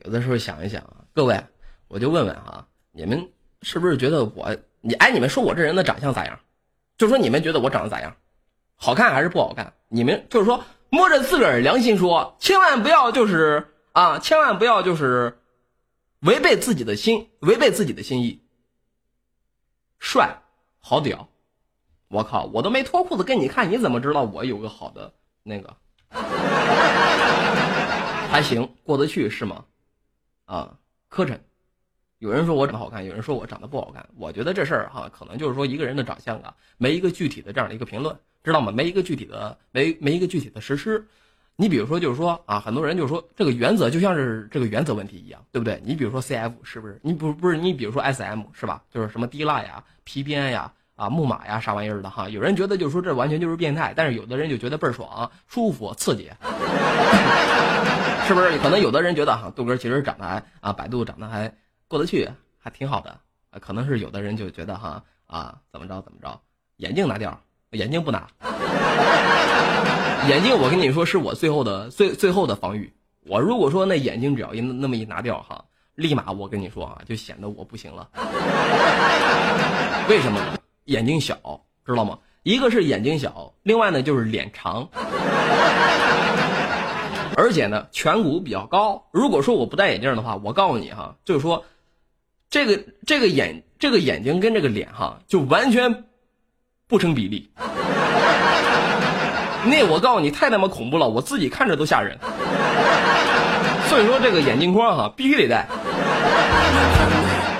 有的时候想一想啊，各位，我就问问啊，你们是不是觉得我你哎，你们说我这人的长相咋样？就说你们觉得我长得咋样？好看还是不好看？你们就是说摸着自个儿良心说，千万不要就是啊，千万不要就是违背自己的心，违背自己的心意。帅，好屌！我靠，我都没脱裤子给你看，你怎么知道我有个好的那个？还行，过得去是吗？啊，磕碜。有人说我长得好看，有人说我长得不好看。我觉得这事儿哈，可能就是说一个人的长相啊，没一个具体的这样的一个评论，知道吗？没一个具体的，没没一个具体的实施。你比如说，就是说啊，很多人就是说这个原则就像是这个原则问题一样，对不对？你比如说 C F 是不是？你不不是你比如说 S M 是吧？就是什么滴蜡呀、皮鞭呀、啊木马呀啥玩意儿的哈？有人觉得就是说这完全就是变态，但是有的人就觉得倍儿爽、舒服、刺激，是不是？可能有的人觉得哈，杜哥其实长得还啊，百度长得还过得去，还挺好的。可能是有的人就觉得哈啊，怎么着怎么着，眼镜拿掉，眼镜不拿。眼镜，我跟你说，是我最后的最最后的防御。我如果说那眼睛只要一那么一拿掉哈，立马我跟你说啊，就显得我不行了。为什么呢？眼睛小，知道吗？一个是眼睛小，另外呢就是脸长，而且呢颧骨比较高。如果说我不戴眼镜的话，我告诉你哈，就是说，这个这个眼这个眼睛跟这个脸哈，就完全不成比例。那我告诉你，太他妈恐怖了，我自己看着都吓人。所以说这个眼镜框哈，必须得戴。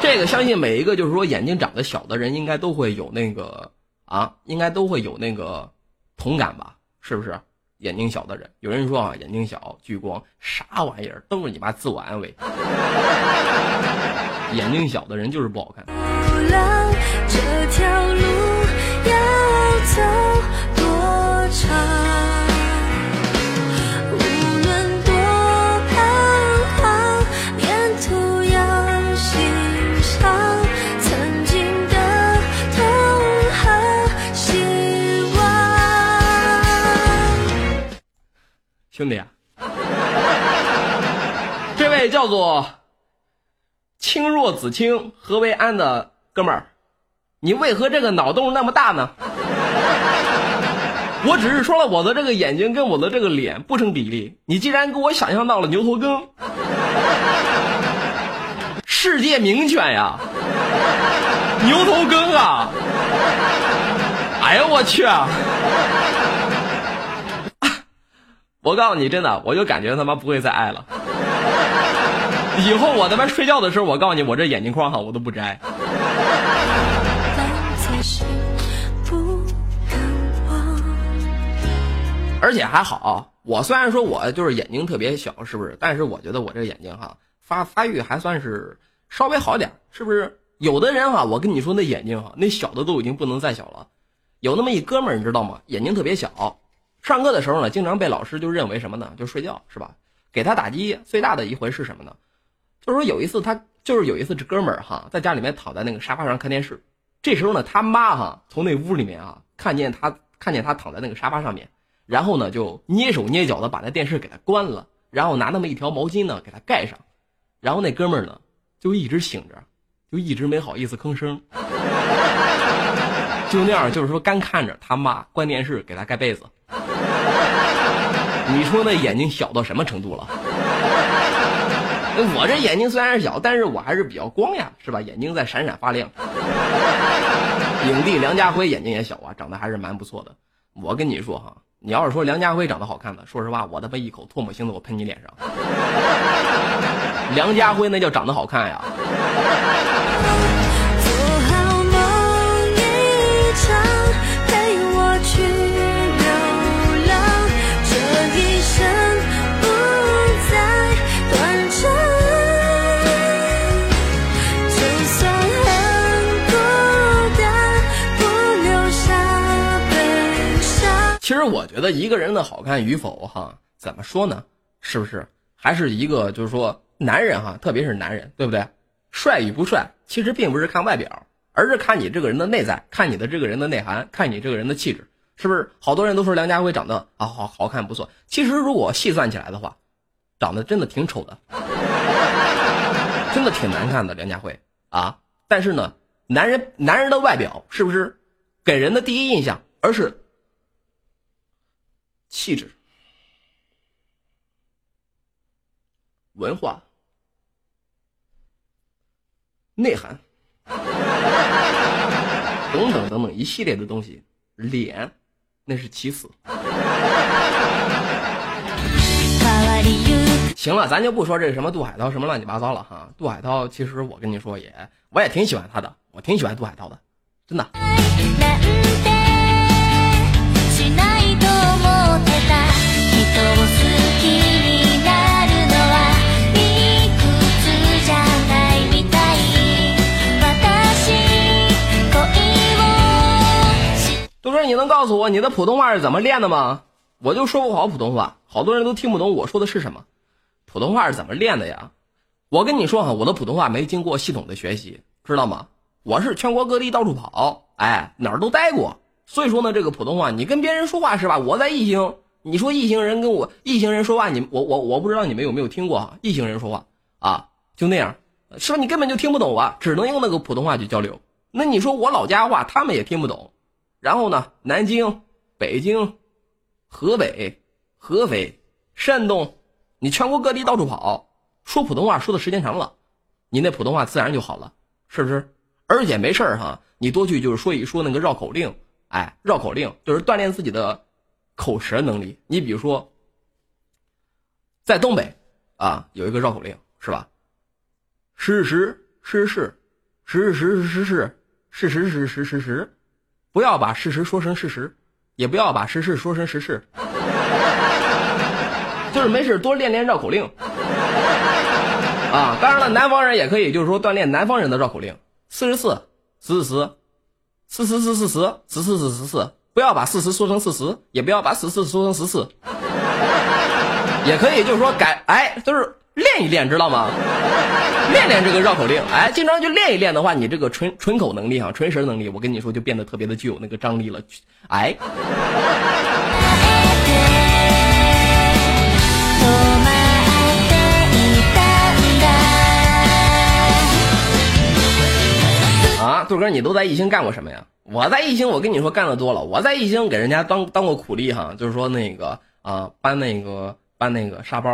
这个相信每一个就是说眼睛长得小的人，应该都会有那个啊，应该都会有那个同感吧？是不是？眼睛小的人，有人说啊，眼睛小聚光啥玩意儿，都是你妈自我安慰。眼睛小的人就是不好看。这条路要走。兄弟，这位叫做青若子清何为安的哥们儿，你为何这个脑洞那么大呢？我只是说了我的这个眼睛跟我的这个脸不成比例，你竟然给我想象到了牛头梗，世界名犬呀，牛头梗啊！哎呦我去！我告诉你，真的，我就感觉他妈不会再爱了。以后我他妈睡觉的时候，我告诉你，我这眼镜框哈，我都不摘。而且还好，我虽然说我就是眼睛特别小，是不是？但是我觉得我这眼睛哈，发发育还算是稍微好点，是不是？有的人哈，我跟你说那眼睛哈，那小的都已经不能再小了。有那么一哥们儿，你知道吗？眼睛特别小，上课的时候呢，经常被老师就认为什么呢？就睡觉，是吧？给他打击最大的一回是什么呢？就是说有一次他就是有一次这哥们儿哈，在家里面躺在那个沙发上看电视，这时候呢，他妈哈从那屋里面啊看见他看见他躺在那个沙发上面。然后呢，就捏手捏脚的把那电视给他关了，然后拿那么一条毛巾呢给他盖上，然后那哥们儿呢就一直醒着，就一直没好意思吭声，就那样就是说干看着他妈关电视给他盖被子。你说那眼睛小到什么程度了？我这眼睛虽然是小，但是我还是比较光呀，是吧？眼睛在闪闪发亮。影帝梁家辉眼睛也小啊，长得还是蛮不错的。我跟你说哈。你要是说梁家辉长得好看的，说实话，我他妈一口唾沫星子我喷你脸上。梁家辉那叫长得好看呀。其实我觉得一个人的好看与否，哈，怎么说呢？是不是还是一个就是说男人哈，特别是男人，对不对？帅与不帅，其实并不是看外表，而是看你这个人的内在，看你的这个人的内涵，看你这个人的气质，是不是？好多人都说梁家辉长得啊好好看不错，其实如果细算起来的话，长得真的挺丑的，真的挺难看的梁家辉啊。但是呢，男人男人的外表是不是给人的第一印象，而是？气质、文化、内涵等等等等一系列的东西，脸那是其次。行了，咱就不说这什么杜海涛什么乱七八糟了哈。杜海涛其实我跟你说也，我也挺喜欢他的，我挺喜欢杜海涛的，真的。都说，你能告诉我你的普通话是怎么练的吗？我就说不好普通话，好多人都听不懂我说的是什么。普通话是怎么练的呀？我跟你说哈，我的普通话没经过系统的学习，知道吗？我是全国各地到处跑，哎，哪儿都待过。所以说呢，这个普通话，你跟别人说话是吧？我在异性，你说异性人跟我异性人说话，你我我我不知道你们有没有听过哈？异性人说话啊，就那样，是吧？你根本就听不懂啊，只能用那个普通话去交流。那你说我老家话，他们也听不懂。然后呢，南京、北京、河北、合肥、山东，你全国各地到处跑，说普通话说的时间长了，你那普通话自然就好了，是不是？而且没事儿哈，你多去就是说一说那个绕口令。哎，绕口令就是锻炼自己的口舌能力。你比如说，在东北啊，有一个绕口令，是吧？事实事实事实事实事实事实事实，不要把事实说成事实，也不要把事实说成实事。就是没事多练练绕口令啊。当然了，南方人也可以，就是说锻炼南方人的绕口令。四十四，四十四。四十四四十四四四四四，不要把四十说成四十，也不要把十四说成十四，也可以就是说改，哎，就是练一练，知道吗？练练这个绕口令，哎，经常去练一练的话，你这个纯纯口能力啊，纯舌能力，我跟你说就变得特别的具有那个张力了，哎。啊，杜哥，你都在艺兴干过什么呀？我在艺兴，我跟你说干的多了。我在艺兴给人家当当过苦力哈，就是说那个啊，搬那个搬那个沙包，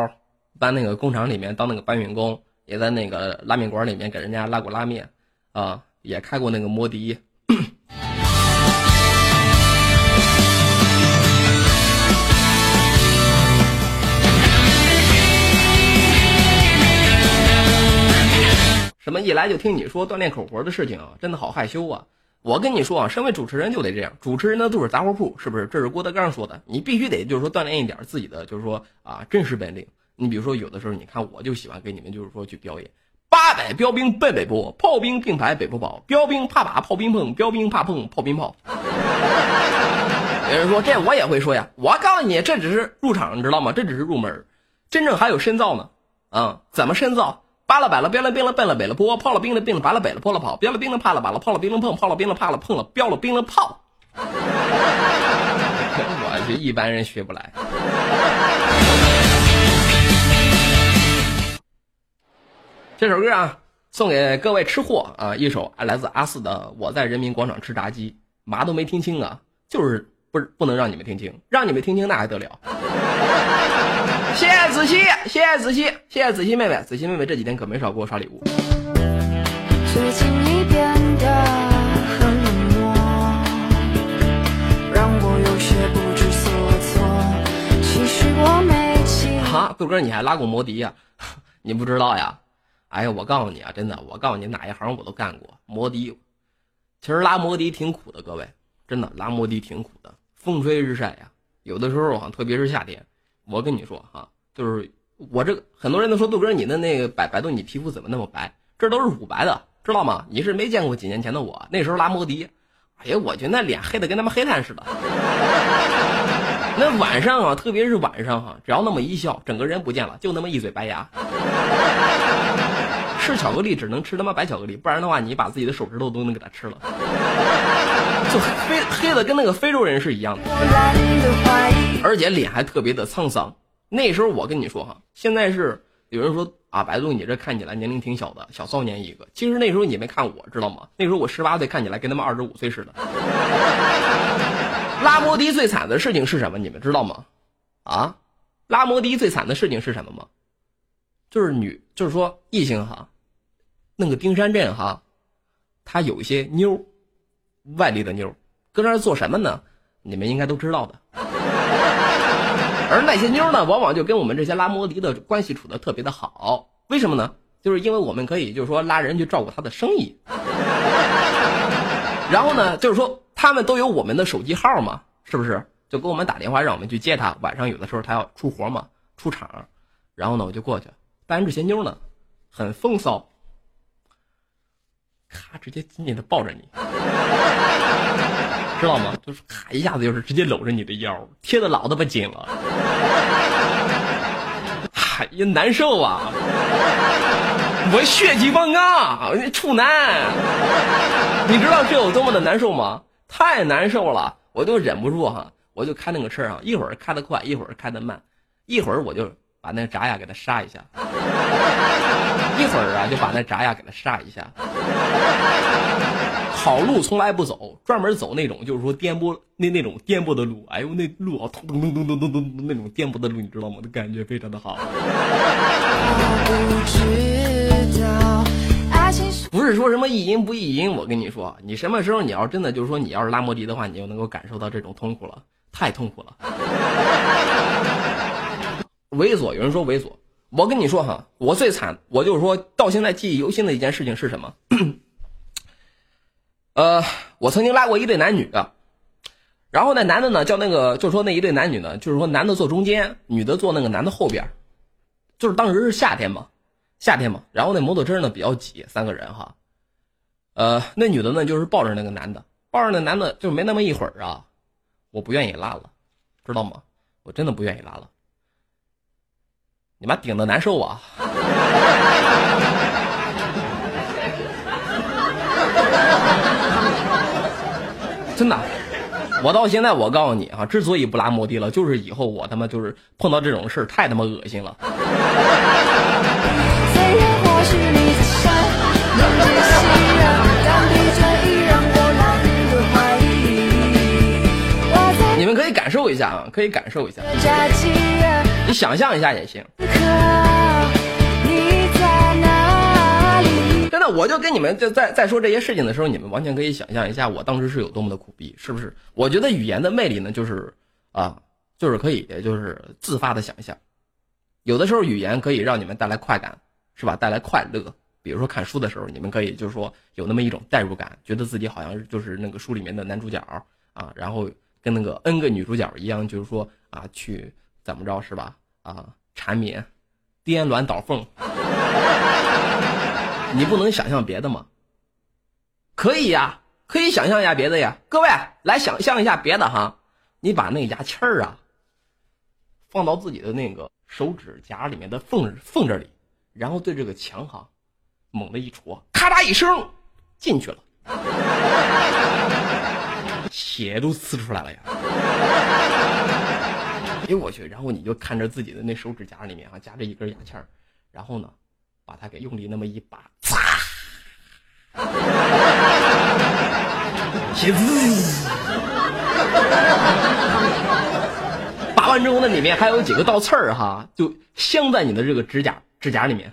搬那个工厂里面当那个搬运工，也在那个拉面馆里面给人家拉过拉面，啊，也开过那个摩的。什么一来就听你说锻炼口活的事情，真的好害羞啊！我跟你说啊，身为主持人就得这样，主持人的都是杂货铺，是不是？这是郭德纲说的，你必须得就是说锻炼一点自己的，就是说啊真实本领。你比如说有的时候，你看我就喜欢给你们就是说去表演，八百标兵奔北坡，炮兵并排北坡跑，标兵怕把炮兵碰，标兵怕碰炮兵炮。有人说这我也会说呀，我告诉你，这只是入场，你知道吗？这只是入门，真正还有深造呢。啊，怎么深造？扒了摆了，标了兵了，奔了北了坡，炮了兵了，兵了拔了北了，坡了跑，标了兵了，怕了把了，炮了兵了碰，炮了兵了怕了碰了，标了兵了炮。我去，一般人学不来。这首歌啊，送给各位吃货啊，一首来自阿四的《我在人民广场吃炸鸡》，嘛都没听清啊，就是不不能让你们听清，让你们听清那还得了。谢谢子熙，谢谢子熙，谢谢子熙妹妹，子熙妹妹这几天可没少给我刷礼物。最近你变得很冷漠，让我有些不知所措。其实我没记。哈，豆哥你还拉过摩的呀？你不知道呀？哎呀，我告诉你啊，真的，我告诉你哪一行我都干过。摩的，其实拉摩的挺苦的，各位，真的拉摩的挺苦的，风吹日晒呀，有的时候啊，特别是夏天。我跟你说哈，就是我这个很多人都说杜哥你的那个百百度你皮肤怎么那么白？这都是乳白的，知道吗？你是没见过几年前的我，那时候拉摩的，哎呀，我觉得那脸黑的跟他妈黑炭似的。那晚上啊，特别是晚上哈，只要那么一笑，整个人不见了，就那么一嘴白牙。吃巧克力只能吃他妈白巧克力，不然的话，你把自己的手指头都能给他吃了。就黑黑的跟那个非洲人是一样的，而且脸还特别的沧桑。那时候我跟你说哈，现在是有人说啊，白度你这看起来年龄挺小的，小少年一个。其实那时候你没看我知道吗？那时候我十八岁，看起来跟他们二十五岁似的。拉摩的最惨的事情是什么？你们知道吗？啊，拉摩的最惨的事情是什么吗？就是女，就是说异性哈，那个丁山镇哈，他有一些妞。外地的妞，搁那儿做什么呢？你们应该都知道的。而那些妞呢，往往就跟我们这些拉摩的的关系处的特别的好。为什么呢？就是因为我们可以，就是说拉人去照顾他的生意。然后呢，就是说他们都有我们的手机号嘛，是不是？就给我们打电话，让我们去接他。晚上有的时候他要出活嘛，出场，然后呢，我就过去。但这些妞呢，很风骚。咔，直接紧紧的抱着你，知道吗？就是咔一下子，就是直接搂着你的腰，贴的老他妈紧了，哎呀，难受啊！我血气方刚，处男，你知道这有多么的难受吗？太难受了，我就忍不住哈，我就开那个车啊，一会儿开得快，一会儿开得慢，一会儿我就把那个闸牙给他刹一下。一会儿啊，就把那闸牙给他刹一下。好路从来不走，专门走那种就是说颠簸那那种颠簸的路。哎呦，那路啊，咚咚咚咚咚咚咚那种颠簸的路，你知道吗？那感觉非常的好。不是说什么意淫不意淫，我跟你说，你什么时候你要真的就是说你要是拉摩的的话，你就能够感受到这种痛苦了，太痛苦了。猥琐，有人说猥琐。我跟你说哈，我最惨，我就是说到现在记忆犹新的一件事情是什么？呃，我曾经拉过一对男女，然后那男的呢叫那个，就是说那一对男女呢，就是说男的坐中间，女的坐那个男的后边，就是当时是夏天嘛，夏天嘛，然后那摩托车呢比较挤，三个人哈，呃，那女的呢就是抱着那个男的，抱着那男的就没那么一会儿啊，我不愿意拉了，知道吗？我真的不愿意拉了。你妈顶的难受啊！真的，我到现在我告诉你啊，之所以不拉摩的了，就是以后我他妈就是碰到这种事儿太他妈恶心了。你们可以感受一下啊，可以感受一下。你想象一下也行。那，我就跟你们在在在说这些事情的时候，你们完全可以想象一下我当时是有多么的苦逼，是不是？我觉得语言的魅力呢，就是啊，就是可以，就是自发的想象。有的时候语言可以让你们带来快感，是吧？带来快乐，比如说看书的时候，你们可以就是说有那么一种代入感，觉得自己好像就是那个书里面的男主角啊，然后跟那个 N 个女主角一样，就是说啊，去怎么着是吧？啊，缠绵、颠鸾倒凤，你不能想象别的吗？可以呀，可以想象一下别的呀。各位来想象一下别的哈，你把那牙签儿啊放到自己的那个手指甲里面的缝缝这里，然后对这个墙哈。猛地一戳，咔嚓一声，进去了，血都呲出来了呀！哎呦我去！然后你就看着自己的那手指甲里面啊，夹着一根牙签然后呢，把它给用力那么一拔，擦，血滋！拔完之后，那里面还有几个倒刺儿哈，就镶在你的这个指甲指甲里面。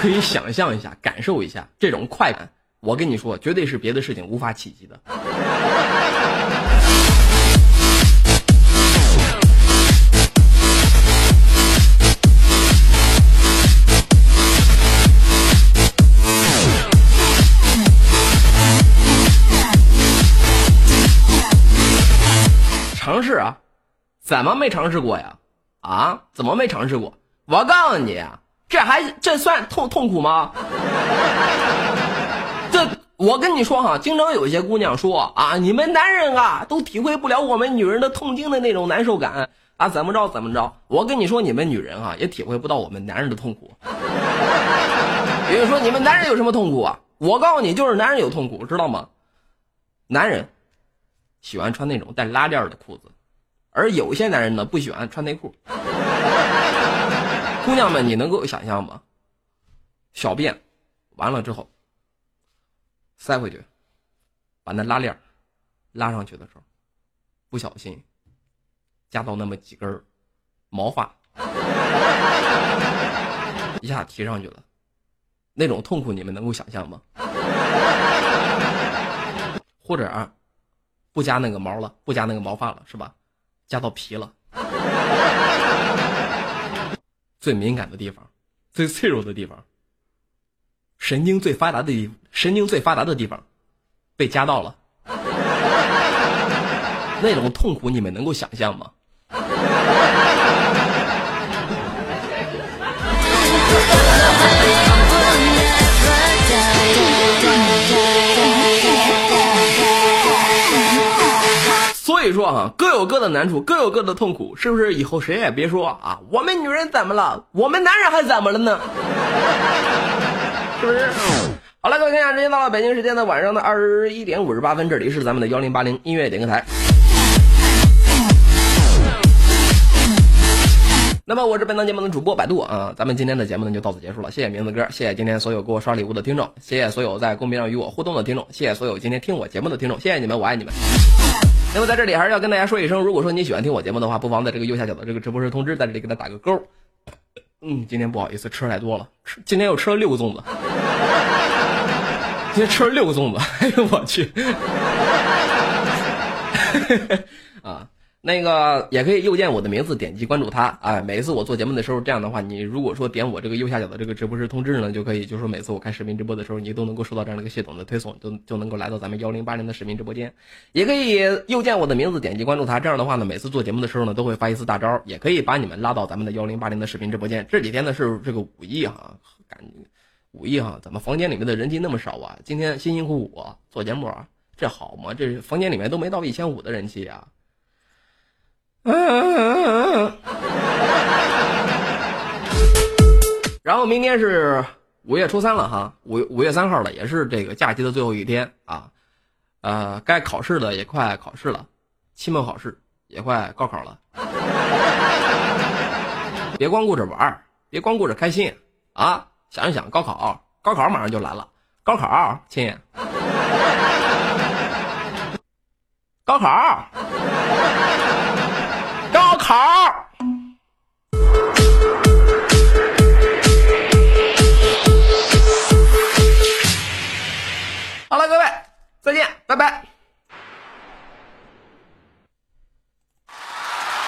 可以想象一下，感受一下这种快感。我跟你说，绝对是别的事情无法企及的。怎么没尝试过呀？啊？怎么没尝试过？我告诉你！这还这算痛痛苦吗？这我跟你说哈，经常有些姑娘说啊，你们男人啊都体会不了我们女人的痛经的那种难受感啊，怎么着怎么着？我跟你说，你们女人啊也体会不到我们男人的痛苦。比如说，你们男人有什么痛苦啊？我告诉你，就是男人有痛苦，知道吗？男人喜欢穿那种带拉链的裤子，而有些男人呢不喜欢穿内裤。姑娘们，你能够想象吗？小便完了之后，塞回去，把那拉链拉上去的时候，不小心夹到那么几根毛发，一下提上去了，那种痛苦你们能够想象吗？或者啊，不加那个毛了，不加那个毛发了，是吧？夹到皮了。最敏感的地方，最脆弱的地方，神经最发达的地，神经最发达的地方，被夹到了，那种痛苦你们能够想象吗？所以说啊，各有各的难处，各有各的痛苦，是不是？以后谁也别说啊，我们女人怎么了？我们男人还怎么了呢？是不是？好了，各位听友，时间到了北京时间的晚上的二十一点五十八分，这里是咱们的幺零八零音乐点歌台。那么我是本档节目的主播百度啊，咱们今天的节目呢就到此结束了，谢谢名字哥，谢谢今天所有给我刷礼物的听众，谢谢所有在公屏上与我互动的听众，谢谢所有今天听我节目的听众，谢谢你们，我爱你们。那么在这里还是要跟大家说一声，如果说你喜欢听我节目的话，不妨在这个右下角的这个直播室通知，在这里给他打个勾。嗯，今天不好意思，吃太多了，吃今天又吃了六个粽子，今天吃了六个粽子，哎呦我去，啊。那个也可以右键我的名字，点击关注他。哎，每一次我做节目的时候，这样的话，你如果说点我这个右下角的这个直播室通知呢，就可以，就是说每次我开视频直播的时候，你都能够收到这样的一个系统的推送，就就能够来到咱们幺零八零的视频直播间。也可以右键我的名字，点击关注他。这样的话呢，每次做节目的时候呢，都会发一次大招，也可以把你们拉到咱们的幺零八零的视频直播间。这几天呢是这个五一哈，感五一哈，咱们房间里面的人气那么少啊，今天辛辛苦苦做节目，这好吗？这房间里面都没到一千五的人气啊。然后明天是五月初三了哈，五五月三号了，也是这个假期的最后一天啊，呃，该考试的也快考试了，期末考试也快高考了，别光顾着玩别光顾着开心啊，想一想高考，高考马上就来了，高考，亲，高考。好好了各位再见拜拜。